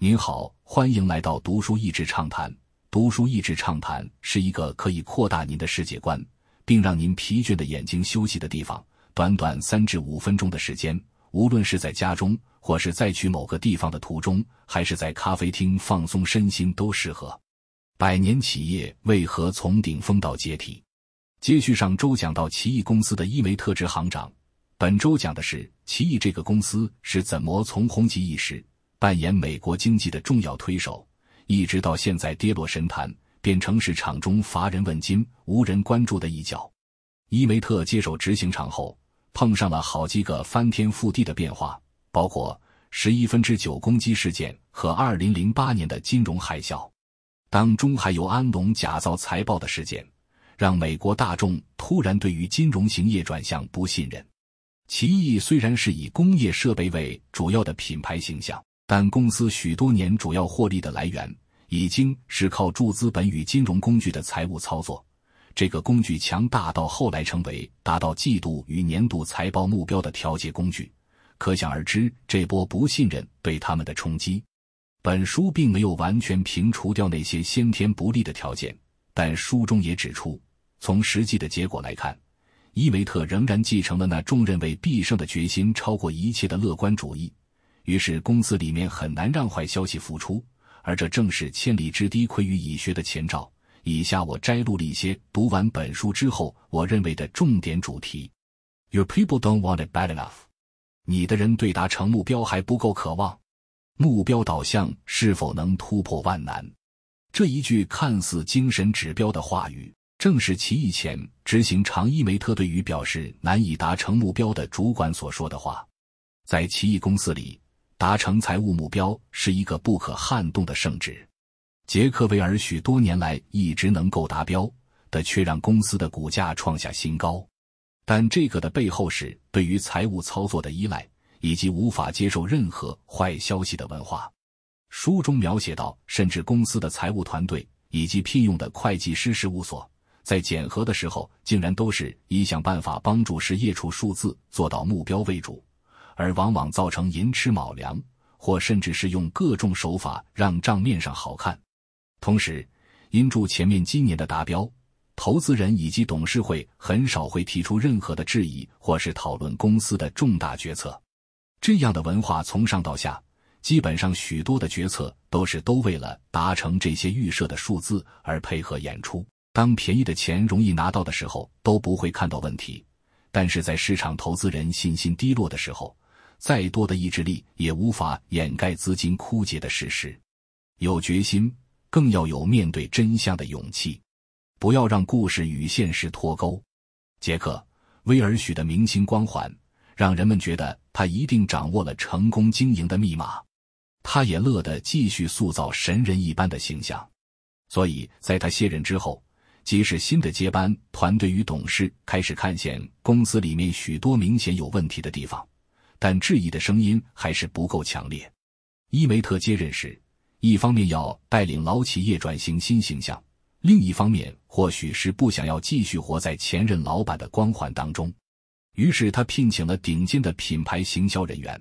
您好，欢迎来到读书益智畅谈。读书益智畅谈是一个可以扩大您的世界观，并让您疲倦的眼睛休息的地方。短短三至五分钟的时间，无论是在家中，或是在去某个地方的途中，还是在咖啡厅放松身心，都适合。百年企业为何从顶峰到解体？接续上周讲到奇异公司的伊梅特支行长，本周讲的是奇异这个公司是怎么从红极一时。扮演美国经济的重要推手，一直到现在跌落神坛，变成市场中乏人问津、无人关注的一角。伊梅特接手执行长后，碰上了好几个翻天覆地的变化，包括十一分之九攻击事件和二零零八年的金融海啸。当中还有安龙假造财报的事件，让美国大众突然对于金融行业转向不信任。奇异虽然是以工业设备为主要的品牌形象。但公司许多年主要获利的来源已经是靠注资本与金融工具的财务操作。这个工具强大到后来成为达到季度与年度财报目标的调节工具，可想而知这波不信任对他们的冲击。本书并没有完全平除掉那些先天不利的条件，但书中也指出，从实际的结果来看，伊维特仍然继承了那众认为必胜的决心超过一切的乐观主义。于是，公司里面很难让坏消息浮出，而这正是千里之堤溃于蚁穴的前兆。以下我摘录了一些读完本书之后我认为的重点主题：Your people don't want it bad enough。你的人对达成目标还不够渴望。目标导向是否能突破万难？这一句看似精神指标的话语，正是其以前执行长伊梅特对于表示难以达成目标的主管所说的话。在奇异公司里。达成财务目标是一个不可撼动的圣旨。杰克韦尔许多年来一直能够达标的，却让公司的股价创下新高。但这个的背后是对于财务操作的依赖，以及无法接受任何坏消息的文化。书中描写到，甚至公司的财务团队以及聘用的会计师事务所，在检核的时候，竟然都是以想办法帮助实业处数字做到目标为主。而往往造成寅吃卯粮，或甚至是用各种手法让账面上好看。同时，因住前面今年的达标，投资人以及董事会很少会提出任何的质疑，或是讨论公司的重大决策。这样的文化从上到下，基本上许多的决策都是都为了达成这些预设的数字而配合演出。当便宜的钱容易拿到的时候，都不会看到问题；但是在市场投资人信心低落的时候，再多的意志力也无法掩盖资金枯竭的事实。有决心，更要有面对真相的勇气。不要让故事与现实脱钩。杰克·威尔许的明星光环，让人们觉得他一定掌握了成功经营的密码。他也乐得继续塑造神人一般的形象。所以，在他卸任之后，即使新的接班团队与董事开始看见公司里面许多明显有问题的地方。但质疑的声音还是不够强烈。伊梅特接任时，一方面要带领老企业转型新形象，另一方面或许是不想要继续活在前任老板的光环当中。于是他聘请了顶尖的品牌行销人员，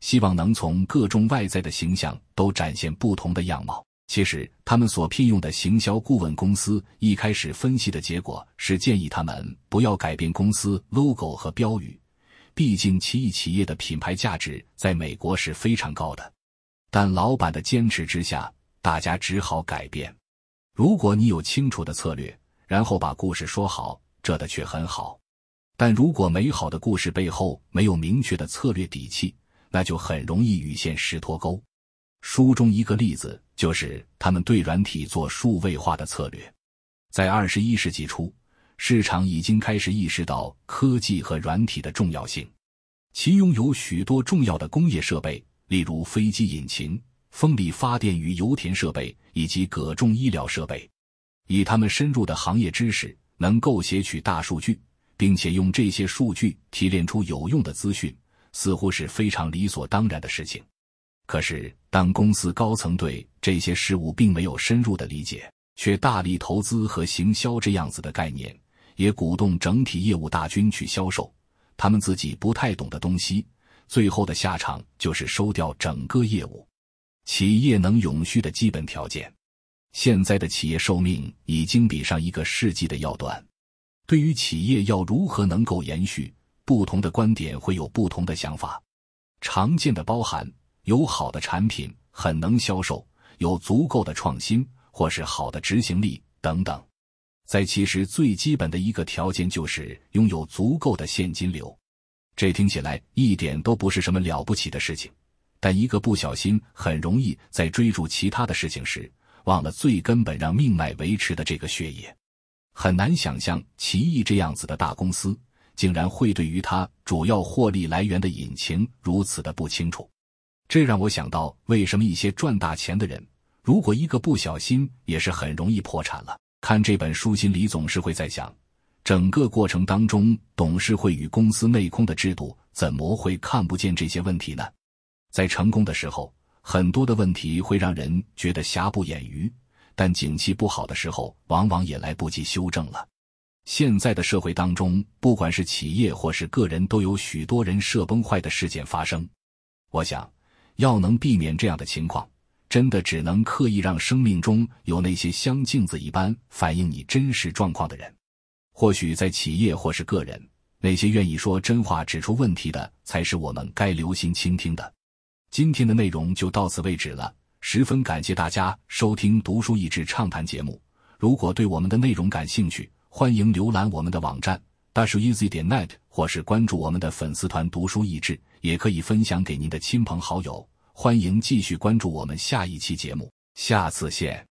希望能从各种外在的形象都展现不同的样貌。其实，他们所聘用的行销顾问公司一开始分析的结果是建议他们不要改变公司 logo 和标语。毕竟，奇异企业的品牌价值在美国是非常高的，但老板的坚持之下，大家只好改变。如果你有清楚的策略，然后把故事说好，这的确很好；但如果美好的故事背后没有明确的策略底气，那就很容易与现实脱钩。书中一个例子就是他们对软体做数位化的策略，在二十一世纪初。市场已经开始意识到科技和软体的重要性，其拥有许多重要的工业设备，例如飞机引擎、风力发电与油田设备，以及各种医疗设备。以他们深入的行业知识，能够写取大数据，并且用这些数据提炼出有用的资讯，似乎是非常理所当然的事情。可是，当公司高层对这些事物并没有深入的理解，却大力投资和行销这样子的概念。也鼓动整体业务大军去销售他们自己不太懂的东西，最后的下场就是收掉整个业务。企业能永续的基本条件。现在的企业寿命已经比上一个世纪的要短。对于企业要如何能够延续，不同的观点会有不同的想法。常见的包含有好的产品，很能销售，有足够的创新，或是好的执行力等等。在其实最基本的一个条件就是拥有足够的现金流。这听起来一点都不是什么了不起的事情，但一个不小心，很容易在追逐其他的事情时，忘了最根本让命脉维持的这个血液。很难想象，奇异这样子的大公司，竟然会对于它主要获利来源的引擎如此的不清楚。这让我想到，为什么一些赚大钱的人，如果一个不小心，也是很容易破产了。看这本书，心里总是会在想，整个过程当中，董事会与公司内控的制度怎么会看不见这些问题呢？在成功的时候，很多的问题会让人觉得瑕不掩瑜，但景气不好的时候，往往也来不及修正了。现在的社会当中，不管是企业或是个人，都有许多人设崩坏的事件发生。我想，要能避免这样的情况。真的只能刻意让生命中有那些像镜子一般反映你真实状况的人。或许在企业或是个人，那些愿意说真话、指出问题的，才是我们该留心倾听的。今天的内容就到此为止了，十分感谢大家收听《读书益智畅谈》节目。如果对我们的内容感兴趣，欢迎浏览我们的网站大书 easy 点 net，或是关注我们的粉丝团“读书益智”，也可以分享给您的亲朋好友。欢迎继续关注我们下一期节目，下次见。